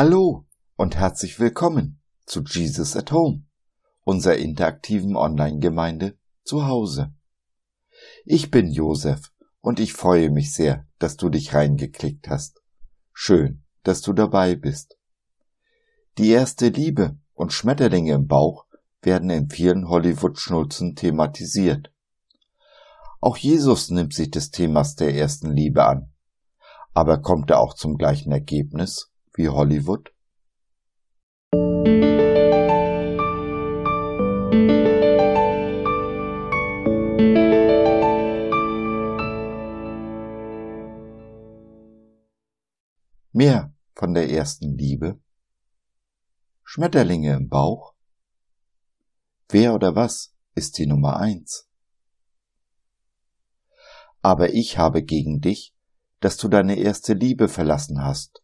Hallo und herzlich willkommen zu Jesus at Home, unserer interaktiven Online-Gemeinde zu Hause. Ich bin Josef und ich freue mich sehr, dass du dich reingeklickt hast. Schön, dass du dabei bist. Die erste Liebe und Schmetterlinge im Bauch werden in vielen Hollywood-Schnulzen thematisiert. Auch Jesus nimmt sich des Themas der ersten Liebe an. Aber kommt er auch zum gleichen Ergebnis wie Hollywood? Mehr von der ersten Liebe? Schmetterlinge im Bauch? Wer oder was ist die Nummer eins? Aber ich habe gegen dich, dass du deine erste Liebe verlassen hast.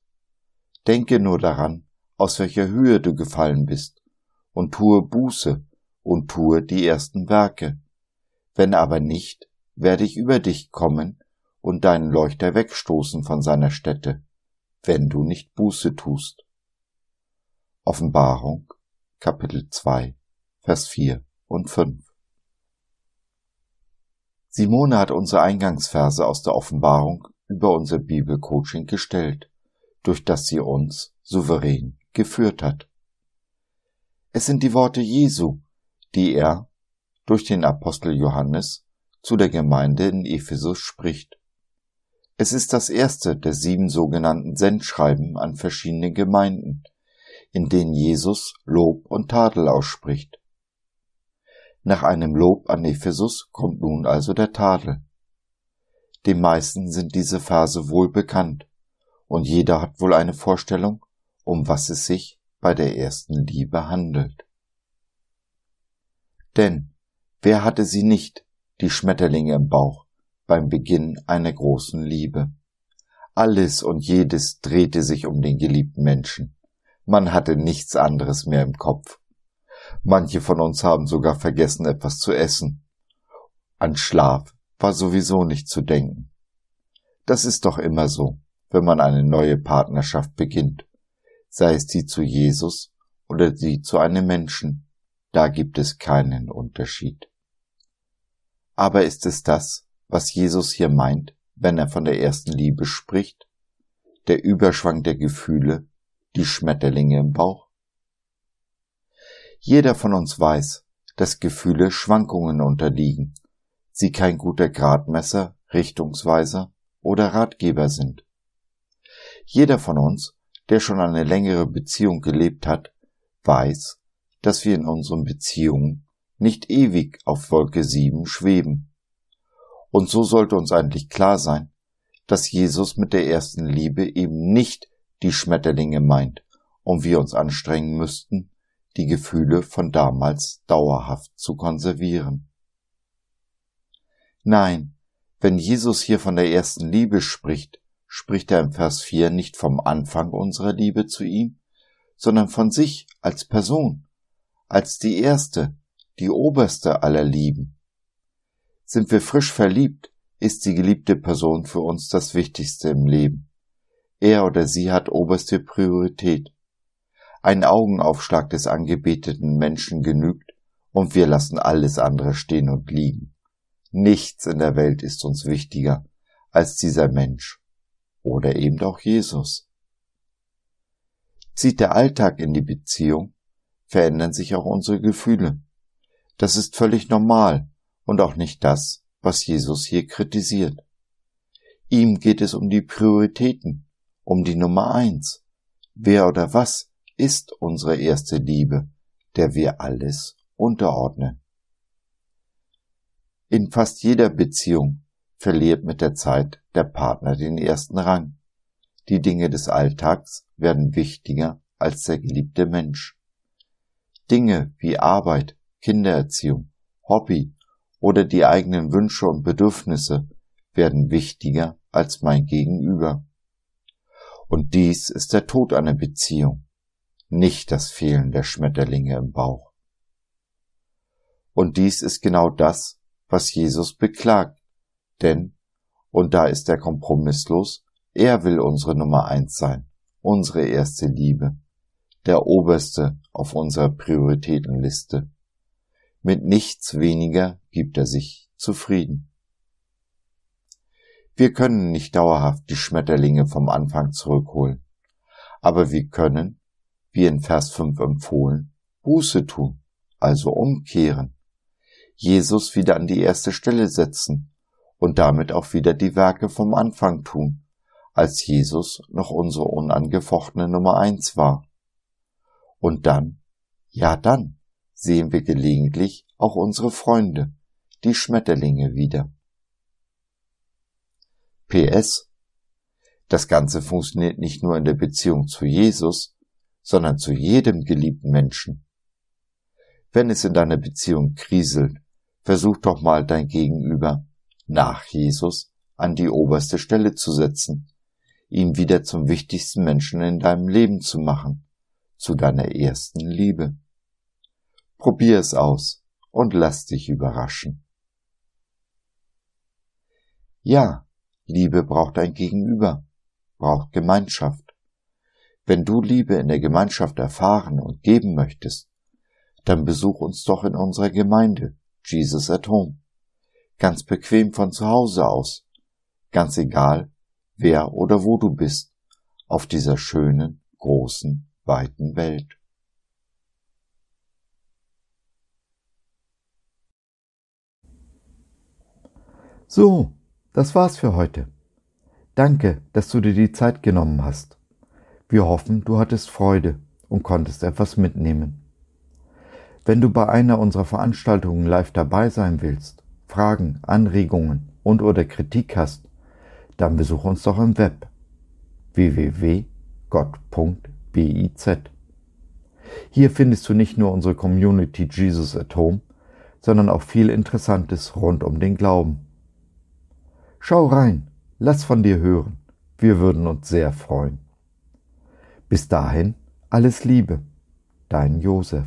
Denke nur daran, aus welcher Höhe du gefallen bist, und tue Buße und tue die ersten Werke. Wenn aber nicht, werde ich über dich kommen und deinen Leuchter wegstoßen von seiner Stätte, wenn du nicht Buße tust. Offenbarung, Kapitel 2, Vers 4 und 5. Simone hat unsere Eingangsverse aus der Offenbarung über unser Bibelcoaching gestellt, durch das sie uns souverän geführt hat. Es sind die Worte Jesu, die er durch den Apostel Johannes zu der Gemeinde in Ephesus spricht. Es ist das erste der sieben sogenannten Sendschreiben an verschiedene Gemeinden, in denen Jesus Lob und Tadel ausspricht. Nach einem Lob an Ephesus kommt nun also der Tadel. Dem meisten sind diese Verse wohl bekannt, und jeder hat wohl eine Vorstellung, um was es sich bei der ersten Liebe handelt. Denn wer hatte sie nicht, die Schmetterlinge im Bauch, beim Beginn einer großen Liebe? Alles und jedes drehte sich um den geliebten Menschen. Man hatte nichts anderes mehr im Kopf. Manche von uns haben sogar vergessen, etwas zu essen. An Schlaf war sowieso nicht zu denken. Das ist doch immer so, wenn man eine neue Partnerschaft beginnt, sei es die zu Jesus oder die zu einem Menschen, da gibt es keinen Unterschied. Aber ist es das, was Jesus hier meint, wenn er von der ersten Liebe spricht? Der Überschwang der Gefühle, die Schmetterlinge im Bauch? Jeder von uns weiß, dass Gefühle Schwankungen unterliegen, sie kein guter Gradmesser, Richtungsweiser oder Ratgeber sind. Jeder von uns, der schon eine längere Beziehung gelebt hat, weiß, dass wir in unseren Beziehungen nicht ewig auf Wolke 7 schweben. Und so sollte uns eigentlich klar sein, dass Jesus mit der ersten Liebe eben nicht die Schmetterlinge meint und wir uns anstrengen müssten, die Gefühle von damals dauerhaft zu konservieren. Nein, wenn Jesus hier von der ersten Liebe spricht, spricht er im Vers 4 nicht vom Anfang unserer Liebe zu ihm, sondern von sich als Person, als die erste, die oberste aller Lieben. Sind wir frisch verliebt, ist die geliebte Person für uns das Wichtigste im Leben. Er oder sie hat oberste Priorität. Ein Augenaufschlag des angebeteten Menschen genügt, und wir lassen alles andere stehen und liegen. Nichts in der Welt ist uns wichtiger als dieser Mensch oder eben auch Jesus. Zieht der Alltag in die Beziehung, verändern sich auch unsere Gefühle. Das ist völlig normal und auch nicht das, was Jesus hier kritisiert. Ihm geht es um die Prioritäten, um die Nummer eins. Wer oder was ist unsere erste Liebe, der wir alles unterordnen. In fast jeder Beziehung verliert mit der Zeit der Partner den ersten Rang. Die Dinge des Alltags werden wichtiger als der geliebte Mensch. Dinge wie Arbeit, Kindererziehung, Hobby oder die eigenen Wünsche und Bedürfnisse werden wichtiger als mein Gegenüber. Und dies ist der Tod einer Beziehung nicht das Fehlen der Schmetterlinge im Bauch. Und dies ist genau das, was Jesus beklagt, denn, und da ist er kompromisslos, er will unsere Nummer eins sein unsere erste Liebe, der oberste auf unserer Prioritätenliste. Mit nichts weniger gibt er sich zufrieden. Wir können nicht dauerhaft die Schmetterlinge vom Anfang zurückholen, aber wir können, wie in Vers 5 empfohlen, Buße tun, also umkehren, Jesus wieder an die erste Stelle setzen und damit auch wieder die Werke vom Anfang tun, als Jesus noch unsere unangefochtene Nummer eins war. Und dann, ja dann, sehen wir gelegentlich auch unsere Freunde, die Schmetterlinge wieder. PS. Das Ganze funktioniert nicht nur in der Beziehung zu Jesus, sondern zu jedem geliebten Menschen. Wenn es in deiner Beziehung kriselt, versuch doch mal dein Gegenüber nach Jesus an die oberste Stelle zu setzen, ihn wieder zum wichtigsten Menschen in deinem Leben zu machen, zu deiner ersten Liebe. Probier es aus und lass dich überraschen. Ja, Liebe braucht ein Gegenüber, braucht Gemeinschaft. Wenn du Liebe in der Gemeinschaft erfahren und geben möchtest, dann besuch uns doch in unserer Gemeinde, Jesus at Home. Ganz bequem von zu Hause aus. Ganz egal, wer oder wo du bist, auf dieser schönen, großen, weiten Welt. So, das war's für heute. Danke, dass du dir die Zeit genommen hast. Wir hoffen, du hattest Freude und konntest etwas mitnehmen. Wenn du bei einer unserer Veranstaltungen live dabei sein willst, Fragen, Anregungen und oder Kritik hast, dann besuch uns doch im Web www.gott.biz. Hier findest du nicht nur unsere Community Jesus at Home, sondern auch viel Interessantes rund um den Glauben. Schau rein, lass von dir hören. Wir würden uns sehr freuen. Bis dahin, alles Liebe, dein Josef.